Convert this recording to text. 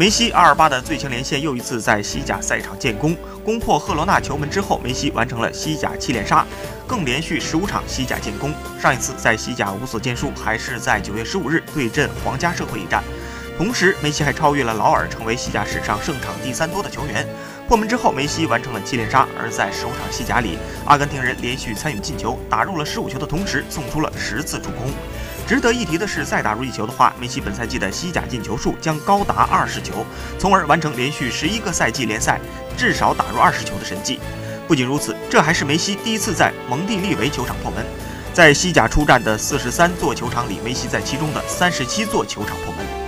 梅西阿尔巴的最强连线又一次在西甲赛场建功，攻破赫罗纳球门之后，梅西完成了西甲七连杀，更连续十五场西甲建功。上一次在西甲无所建树，还是在九月十五日对阵皇家社会一战。同时，梅西还超越了劳尔，成为西甲史上胜场第三多的球员。破门之后，梅西完成了七连杀。而在十五场西甲里，阿根廷人连续参与进球，打入了十五球的同时，送出了十次助攻。值得一提的是，再打入一球的话，梅西本赛季的西甲进球数将高达二十球，从而完成连续十一个赛季联赛至少打入二十球的神迹。不仅如此，这还是梅西第一次在蒙蒂利维球场破门。在西甲出战的四十三座球场里，梅西在其中的三十七座球场破门。